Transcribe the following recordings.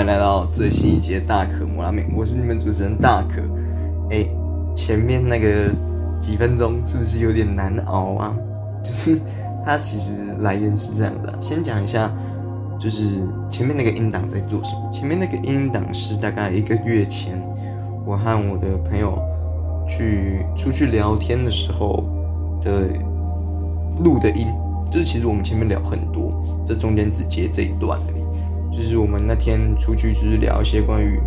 欢迎来到最新一节大可摩拉面，我是你们主持人大可。哎、前面那个几分钟是不是有点难熬啊？就是它其实来源是这样的、先讲一下，就是前面那个音档在做什么。前面那个音档是大概一个月前，我和我的朋友去出去聊天的时候的录的音，就是其实我们前面聊很多，这中间只接这一段而已。就是我们那天出去，就是聊一些关于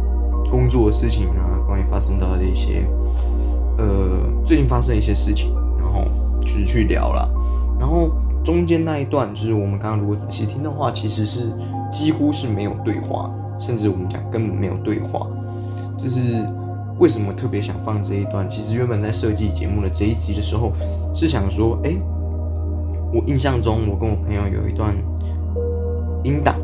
工作的事情啊，关于发生到的一些呃最近发生的一些事情，然后就是去聊了。然后中间那一段，就是我们刚刚如果仔细听的话，其实是几乎是没有对话，甚至我们讲根本没有对话。就是为什么特别想放这一段？其实原本在设计节目的这一集的时候，是想说，哎、我印象中我跟我朋友有一段音档。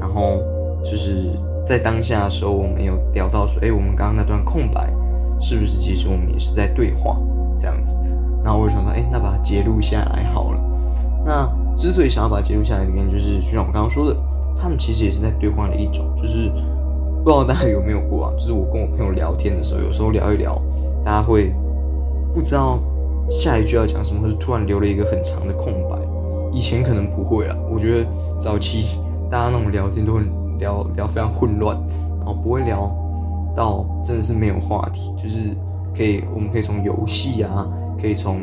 然后就是在当下的时候，我们有聊到说，哎，我们刚刚那段空白，是不是其实我们也是在对话这样子？然后我就想说，哎，那把它截录下来好了。那之所以想要把它截录下来，里面就是就像我刚刚说的，他们其实也是在对话的一种，就是不知道大家有没有过啊？就是我跟我朋友聊天的时候，有时候聊一聊，大家会不知道下一句要讲什么，或者突然留了一个很长的空白。以前可能不会啦，我觉得早期。大家那种聊天都很聊聊非常混乱，然后不会聊到真的是没有话题，就是可以我们可以从游戏啊，可以从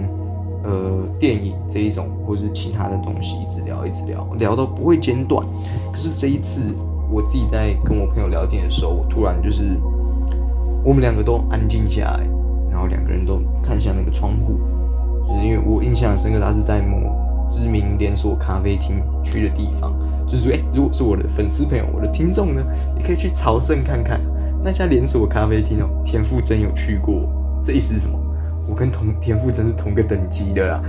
呃电影这一种或者是其他的东西一直聊一直聊，聊到不会间断。可是这一次我自己在跟我朋友聊天的时候，我突然就是我们两个都安静下来，然后两个人都看向那个窗户，就是因为我印象深刻，他是在某知名连锁咖啡厅去的地方。就是哎、欸，如果是我的粉丝朋友，我的听众呢，也可以去朝圣看看那家连锁咖啡厅哦。田馥甄有去过，这意思是什么？我跟同田馥甄是同个等级的啦。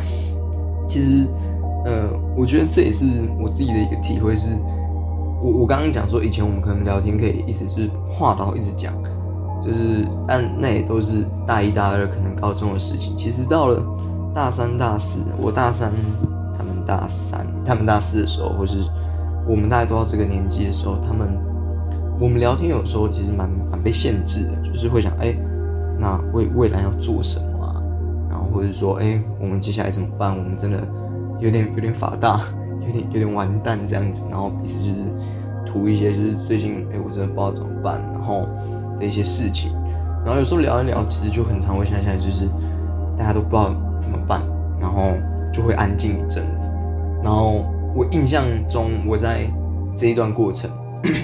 其实，呃，我觉得这也是我自己的一个体会是，我我刚刚讲说，以前我们可能聊天可以一直是话痨一直讲，就是但那也都是大一、大二可能高中的事情。其实到了大三、大四，我大三。他们大三，他们大四的时候，或是我们大概都到这个年纪的时候，他们我们聊天有时候其实蛮蛮被限制的，就是会想，哎、那未未来要做什么啊？然后或者说，哎、我们接下来怎么办？我们真的有点有点法大，有点 有点完蛋这样子，然后彼此就是图一些就是最近，哎、我真的不知道怎么办，然后的一些事情，然后有时候聊一聊，其实就很常会想起来，就是大家都不知道怎么办，然后。就会安静一阵子，然后我印象中，我在这一段过程，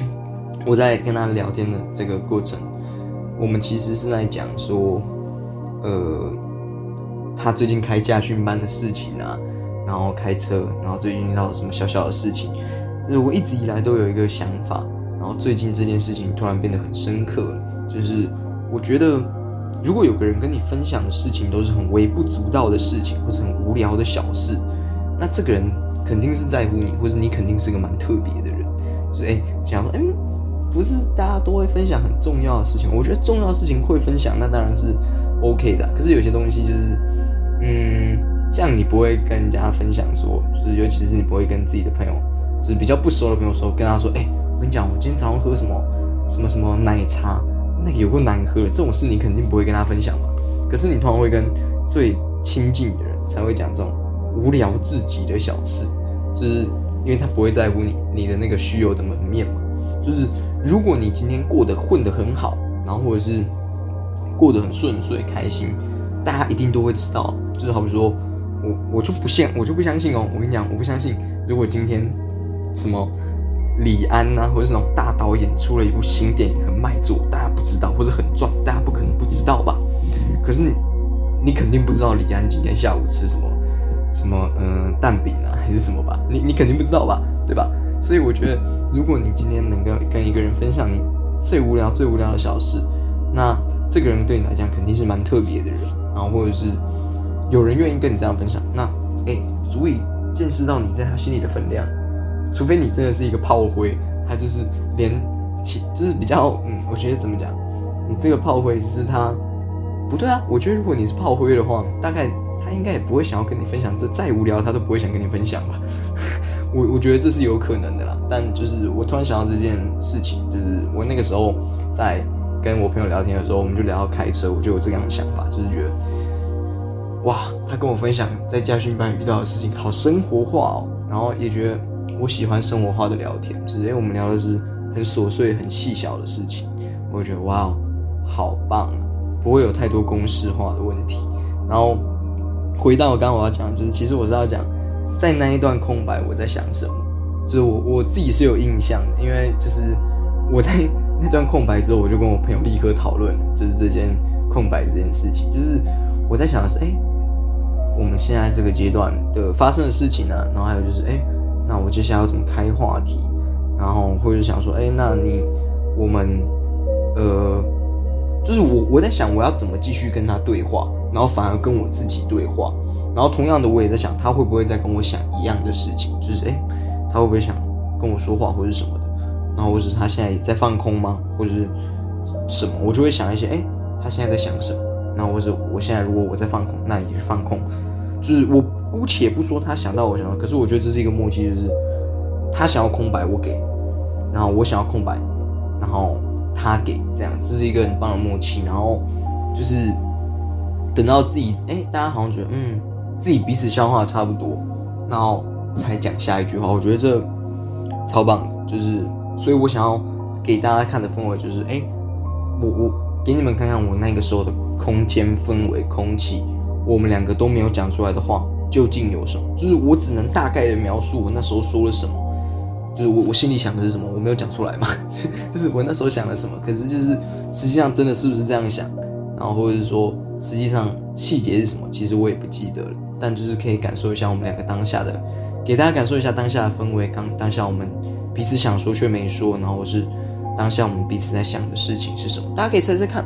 我在跟他聊天的这个过程，我们其实是在讲说，呃，他最近开驾训班的事情啊，然后开车，然后最近遇到什么小小的事情，就是我一直以来都有一个想法，然后最近这件事情突然变得很深刻，就是我觉得如果有个人跟你分享的事情都是很微不足道的事情，或者很无聊的小事，那这个人肯定是在乎你，或者你肯定是个蛮特别的人。就是哎，想说，哎，不是大家都会分享很重要的事情，我觉得重要的事情会分享，那当然是 OK 的。可是有些东西就是，嗯，像你不会跟人家分享说，就是尤其是你不会跟自己的朋友，就是比较不熟的朋友说，跟他说，哎，我跟你讲，我今天早上喝什么什么什么奶茶。那个有够难喝的，这种事你肯定不会跟他分享嘛。可是你通常会跟最亲近的人才会讲这种无聊至极的小事，就是因为他不会在乎你你的那个虚有的门面嘛。就是如果你今天过得混得很好，然后或者是过得很顺遂开心，大家一定都会知道。就是好比说我我就不信，我就不相信哦。我跟你讲，我不相信，如果今天什么。李安呐，或者是那种大导演出了一部新电影很卖座，大家不知道，或者很赚，大家不可能不知道吧？可是你，你肯定不知道李安今天下午吃什么，什么嗯蛋饼啊，还是什么吧？你你肯定不知道吧？对吧？所以我觉得，如果你今天能够跟一个人分享你最无聊、最无聊的小事，那这个人对你来讲肯定是蛮特别的人，然后或者是有人愿意跟你这样分享，那哎，足以见识到你在他心里的分量。除非你真的是一个炮灰，他就是连其就是比较嗯，我觉得怎么讲，你这个炮灰就是他不对啊。我觉得如果你是炮灰的话，大概他应该也不会想要跟你分享，这再无聊他都不会想跟你分享吧。我我觉得这是有可能的啦。但就是我突然想到这件事情，就是我那个时候在跟我朋友聊天的时候，我们就聊到开车，我就有这样的想法，就是觉得哇，他跟我分享在家训班遇到的事情，好生活化哦，然后也觉得。我喜欢生活化的聊天，就是因为我们聊的是很琐碎、很细小的事情，我觉得哇，好棒啊，不会有太多公式化的问题。然后回到我刚刚我要讲，就是其实我是要讲，在那一段空白我在想什么，就是我我自己是有印象的，因为就是我在那段空白之后，我就跟我朋友立刻讨论，就是这件空白这件事情，就是我在想的是，哎，我们现在这个阶段的发生的事情呢，然后还有就是，哎。那我接下来要怎么开话题？然后或者想说，哎，那你我们呃，就是我我在想我要怎么继续跟他对话，然后反而跟我自己对话。然后同样的，我也在想他会不会在跟我想一样的事情，就是哎，他会不会想跟我说话或者什么的？然后或者他现在也在放空吗？或者是什么？我就会想一些，哎，他现在在想什么？那或者我现在如果我在放空，那也是放空，就是我。姑且不说他想到我想到，可是我觉得这是一个默契，就是他想要空白我给，然后我想要空白，然后他给，这样这是一个很棒的默契。然后就是等到自己哎，大家好像觉得嗯，自己彼此消化差不多，然后才讲下一句话。我觉得这超棒，就是所以我想要给大家看的氛围就是哎，我我给你们看看我那个时候的空间氛围、空气，我们两个都没有讲出来的话。究竟有什么？就是我只能大概的描述我那时候说了什么，就是我我心里想的是什么，我没有讲出来嘛。就是我那时候想了什么，可是就是实际上真的是不是这样想，然后或者是说实际上细节是什么，其实我也不记得了。但就是可以感受一下我们两个当下的，给大家感受一下当下的氛围。刚当下我们彼此想说却没说，然后是当下我们彼此在想的事情是什么？大家可以猜猜看。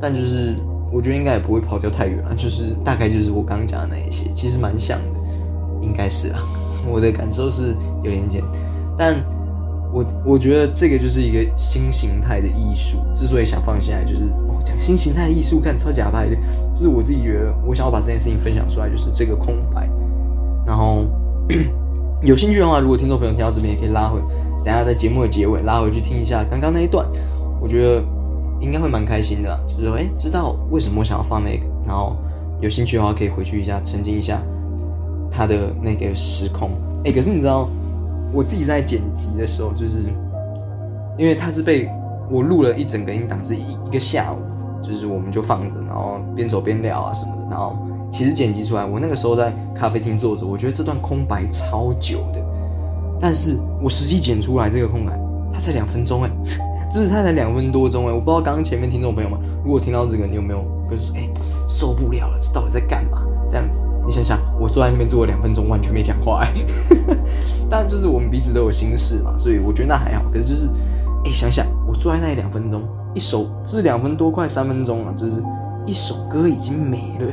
但就是。我觉得应该也不会跑掉太远了，就是大概就是我刚刚讲的那一些，其实蛮像的，应该是啊。我的感受是有点简，但我我觉得这个就是一个新形态的艺术。之所以想放下来，就是讲新形态艺术，看超假拍的，就是我自己觉得，我想要把这件事情分享出来，就是这个空白。然后 有兴趣的话，如果听众朋友听到这边，也可以拉回，等下在节目的结尾拉回去听一下刚刚那一段，我觉得。应该会蛮开心的，就是说，哎，知道为什么我想要放那个，然后有兴趣的话可以回去一下，沉浸一下他的那个时空。哎，可是你知道，我自己在剪辑的时候，就是因为它是被我录了一整个音档，是一一个下午，就是我们就放着，然后边走边聊啊什么的。然后其实剪辑出来，我那个时候在咖啡厅坐着，我觉得这段空白超久的，但是我实际剪出来这个空白，它才两分钟哎。就是他才两分多钟哎，我不知道刚刚前面听众朋友们，如果听到这个，你有没有就是哎受不了了，这到底在干嘛？这样子，你想想，我坐在那边坐了两分钟，完全没讲话哎。但就是我们彼此都有心事嘛，所以我觉得那还好。可是就是哎，想想我坐在那里两分钟，一手是两分多快三分钟了，就是一首歌已经没了，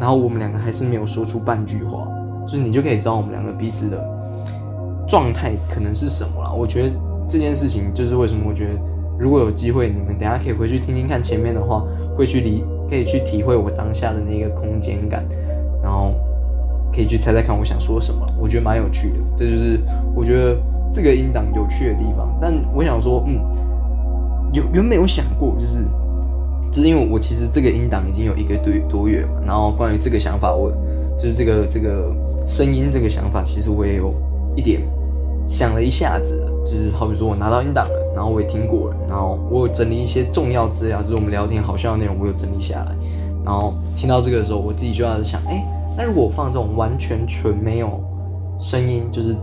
然后我们两个还是没有说出半句话，就是你就可以知道我们两个彼此的状态可能是什么了。我觉得这件事情就是为什么我觉得如果有机会，你们等下可以回去听听看前面的话，会去理可以去体会我当下的那个空间感，然后可以去猜猜看我想说什么，我觉得蛮有趣的。这就是我觉得这个音档有趣的地方。但我想说，嗯，有原本有想过，就是。就是因为我其实这个音档已经有一个多多月嘛，然后关于这个想法，我就是这个这个声音这个想法，其实我也有一点想了一下子，就是好比说我拿到音档了，然后我也听过了，然后我有整理一些重要资料，就是我们聊天好笑的内容，我有整理下来，然后听到这个的时候，我自己就要想，哎，那如果我放这种完全纯没有声音，就是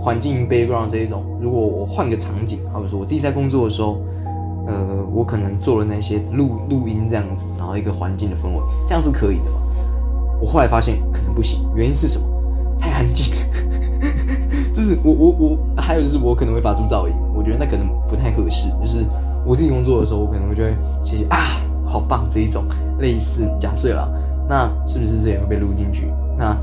环境 background 这一种，如果我换个场景，好比说我自己在工作的时候。呃，我可能做了那些录录音这样子，然后一个环境的氛围，这样是可以的嘛？我后来发现可能不行，原因是什么？太安静，我我我，还有就是我可能会发出噪音，我觉得那可能不太合适。就是我自己工作的时候，我可能会觉得谢谢啊，好棒这一种类似假设啦，那是不是这也会被录进去？那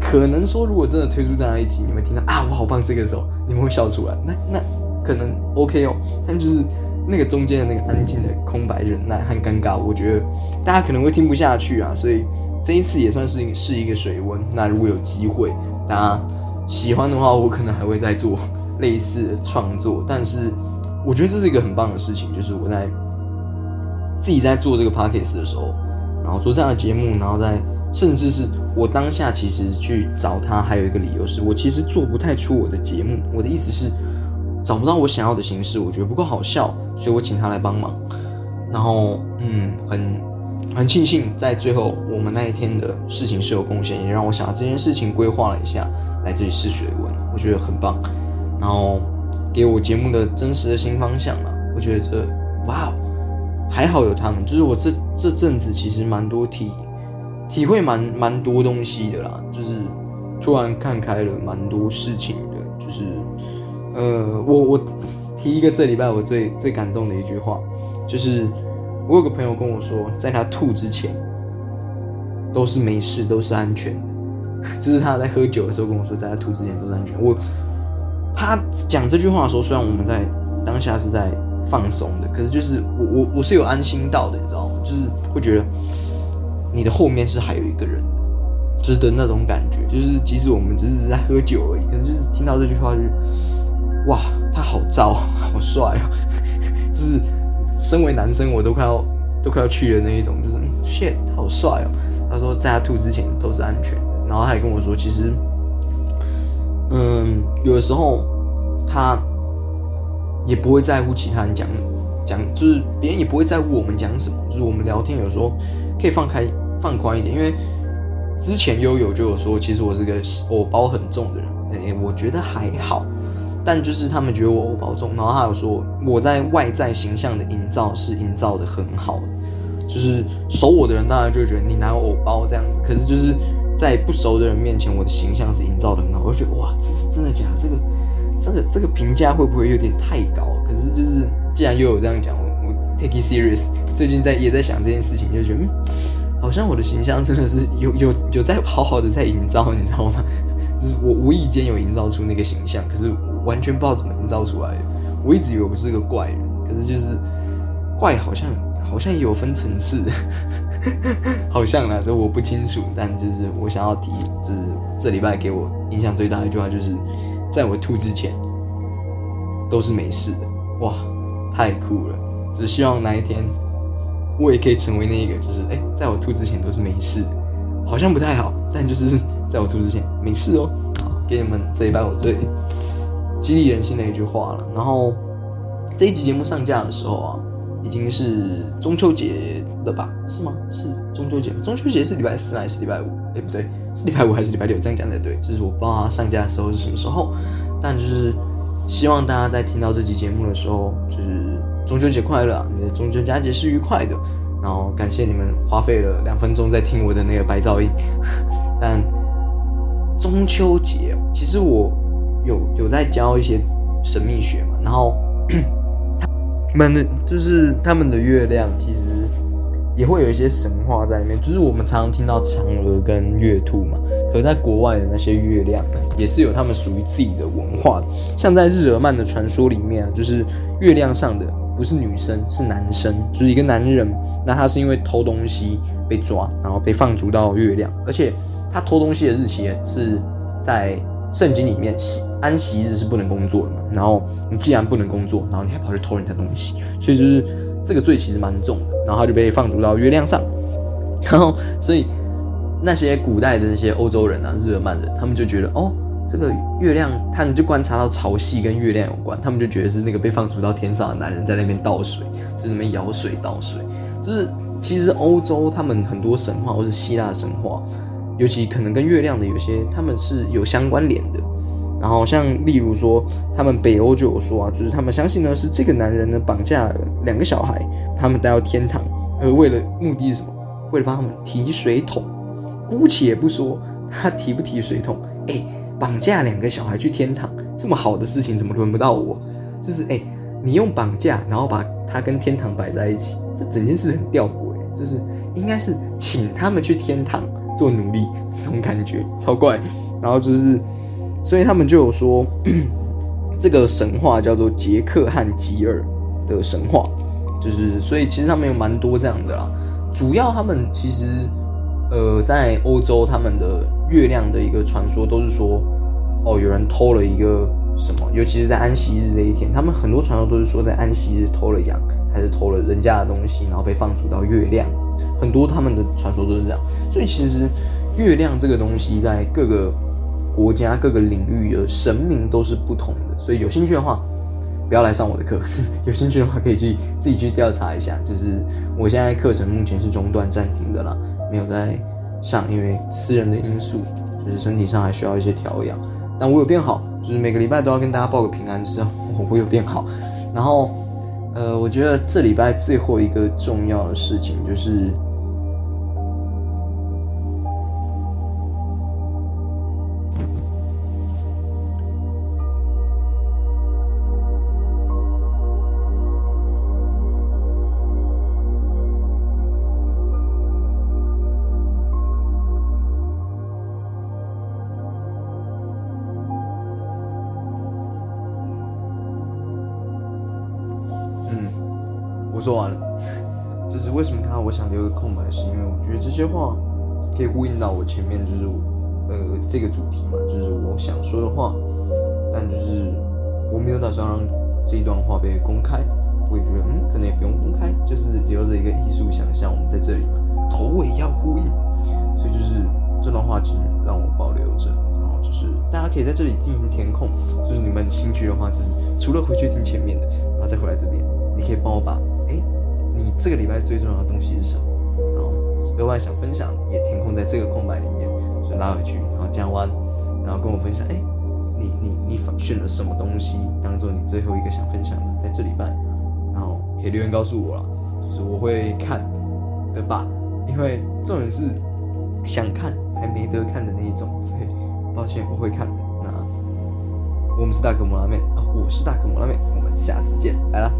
可能说，如果真的推出这样一集，你们听到啊我好棒这个时候，你们会笑出来，那那可能 OK 哦，但就是。那个中间的那个安静的空白、忍耐和尴尬，我觉得大家可能会听不下去啊，所以这一次也算是是一个水温。那如果有机会，大家喜欢的话，我可能还会再做类似的创作。但是我觉得这是一个很棒的事情，就是我在自己在做这个 podcast 的时候，然后做这样的节目，然后在甚至是我当下其实去找他，还有一个理由是我其实做不太出我的节目。我的意思是。找不到我想要的形式，我觉得不够好笑，所以我请他来帮忙。然后，嗯，很很庆幸，在最后我们那一天的事情是有贡献，也让我想到这件事情规划了一下，来这里试水温，我觉得很棒。然后给我节目的真实的新方向嘛，我觉得这哇，还好有他们，就是我这这阵子其实蛮多体体会蛮蛮多东西的啦，就是突然看开了蛮多事情的，就是。呃，我我提一个这礼拜我最最感动的一句话，就是我有个朋友跟我说，在他吐之前都是没事，都是安全的。就是他在喝酒的时候跟我说，在他吐之前都是安全。我他讲这句话的时候，虽然我们在当下是在放松的，可是就是我我我是有安心到的，你知道吗？就是会觉得你的后面是还有一个人的，就是的那种感觉。就是即使我们只是在喝酒而已，可是就是听到这句话就。哇，他好燥，好帅哦！就是身为男生，我都快要都快要去的那一种，就是 shit，好帅哦！他说在他吐之前都是安全的，然后他也跟我说，其实，嗯，有的时候他也不会在乎其他人讲讲，就是别人也不会在乎我们讲什么，就是我们聊天有时候可以放开放宽一点，因为之前悠悠就有说，其实我是个偶包很重的人，哎，我觉得还好。但就是他们觉得我偶包重，然后他有说我在外在形象的营造是营造的很好，就是熟我的人当然就觉得你哪有偶包这样子，可是就是在不熟的人面前，我的形象是营造的很好，我就觉得哇，这是真的假？这个这个这个评价会不会有点太高？可是就是既然又有这样讲，我我 take it serious，最近在也在想这件事情，就觉得嗯，好像我的形象真的是有有有在好好的在营造，你知道吗？就是我无意间有营造出那个形象，可是。完全不知道怎么营造出来的。我一直以为我是个怪人，可是就是怪好像好像也有分层次，好像啦，这我不清楚。但就是我想要提，就是这礼拜给我印象最大的一句话，就是在我吐之前都是没事的。哇，太酷了！只希望哪一天我也可以成为那一个，就是哎，在我吐之前都是没事的，好像不太好，但就是在我吐之前没事哦。给你们这一拜我最。激励人心的一句话了。然后这一集节目上架的时候啊，已经是中秋节了吧？是吗？是中秋节？中秋节是礼拜四还是礼拜五？哎，不对，是礼拜五还是礼拜六？这样讲才对。就是我不知道它上架的时候是什么时候，但就是希望大家在听到这集节目的时候，就是中秋节快乐，你的中秋佳节是愉快的。然后感谢你们花费了两分钟在听我的那个白噪音。但中秋节，其实我。有有在教一些神秘学嘛，然后 他们的就是他们的月亮其实也会有一些神话在里面，就是我们常常听到嫦娥跟月兔嘛，可是在国外的那些月亮也是有他们属于自己的文化的。像在日耳曼的传说里面啊，就是月亮上的不是女生是男生，就是一个男人，那他是因为偷东西被抓，然后被放逐到月亮，而且他偷东西的日期是在圣经里面，安息日是不能工作的嘛，然后你既然不能工作，然后你还跑去偷人家东西，所以就是这个罪其实蛮重的。然后他就被放逐到月亮上，然后所以那些古代的那些欧洲人啊，日耳曼人，他们就觉得哦，这个月亮，他们就观察到潮汐跟月亮有关，他们就觉得是那个被放逐到天上的男人在那边倒水，就是那边舀水倒水，就是其实欧洲他们很多神话或是希腊神话，尤其可能跟月亮的有些他们是有相关联的。然后像例如说，他们北欧就有说啊，就是他们相信呢是这个男人呢绑架了两个小孩。他们带到天堂，而为了目的是什么？为了帮他们提水桶。姑且不说他提不提水桶，哎，绑架两个小孩去天堂，这么好的事情怎么轮不到我？就是哎，你用绑架，然后把他跟天堂摆在一起，这整件事很吊诡。就是应该是请他们去天堂做奴隶，这种感觉超怪。然后就是，所以他们就有说，这个神话叫做杰克和吉尔的神话。就是，所以其实他们有蛮多这样的啦。主要他们其实，呃，在欧洲他们的月亮的一个传说都是说，哦，有人偷了一个什么，尤其是在安息日这一天，他们很多传说都是说在安息日偷了羊，还是偷了人家的东西，然后被放逐到月亮。很多他们的传说都是这样。所以其实月亮这个东西在各个国家、各个领域的神明都是不同的。所以有兴趣的话。不要来上我的课，有兴趣的话可以去自己去调查一下。就是我现在课程目前是中断暂停的啦，没有在上，因为私人的因素，就是身体上还需要一些调养。但我有变好，就是每个礼拜都要跟大家报个平安，是我我有变好。然后，呃，我觉得这礼拜最后一个重要的事情就是。这些话可以呼应到我前面就是呃这个主题嘛，就是我想说的话，但就是我没有打算让这一段话被公开，我也觉得嗯可能也不用公开，就是留着一个艺术想象，我们在这里，头尾要呼应，所以就是这段话请让我保留着，然后就是大家可以在这里进行填空，就是你们兴趣的话，就是除了回去听前面的，然后再回来这边，你可以帮我把。哎，你这个礼拜最重要的东西是什么？额外想分享也填空在这个空白里面，就拉回去，然后讲完，然后跟我分享。哎，你你你选了什么东西当做你最后一个想分享的？在这礼拜，然后可以留言告诉我了，就是我会看的吧。因为重点是想看还没得看的那一种，所以抱歉我会看的。那我们是大可摩拉面啊，我是大可摩拉面，我们下次见，拜了。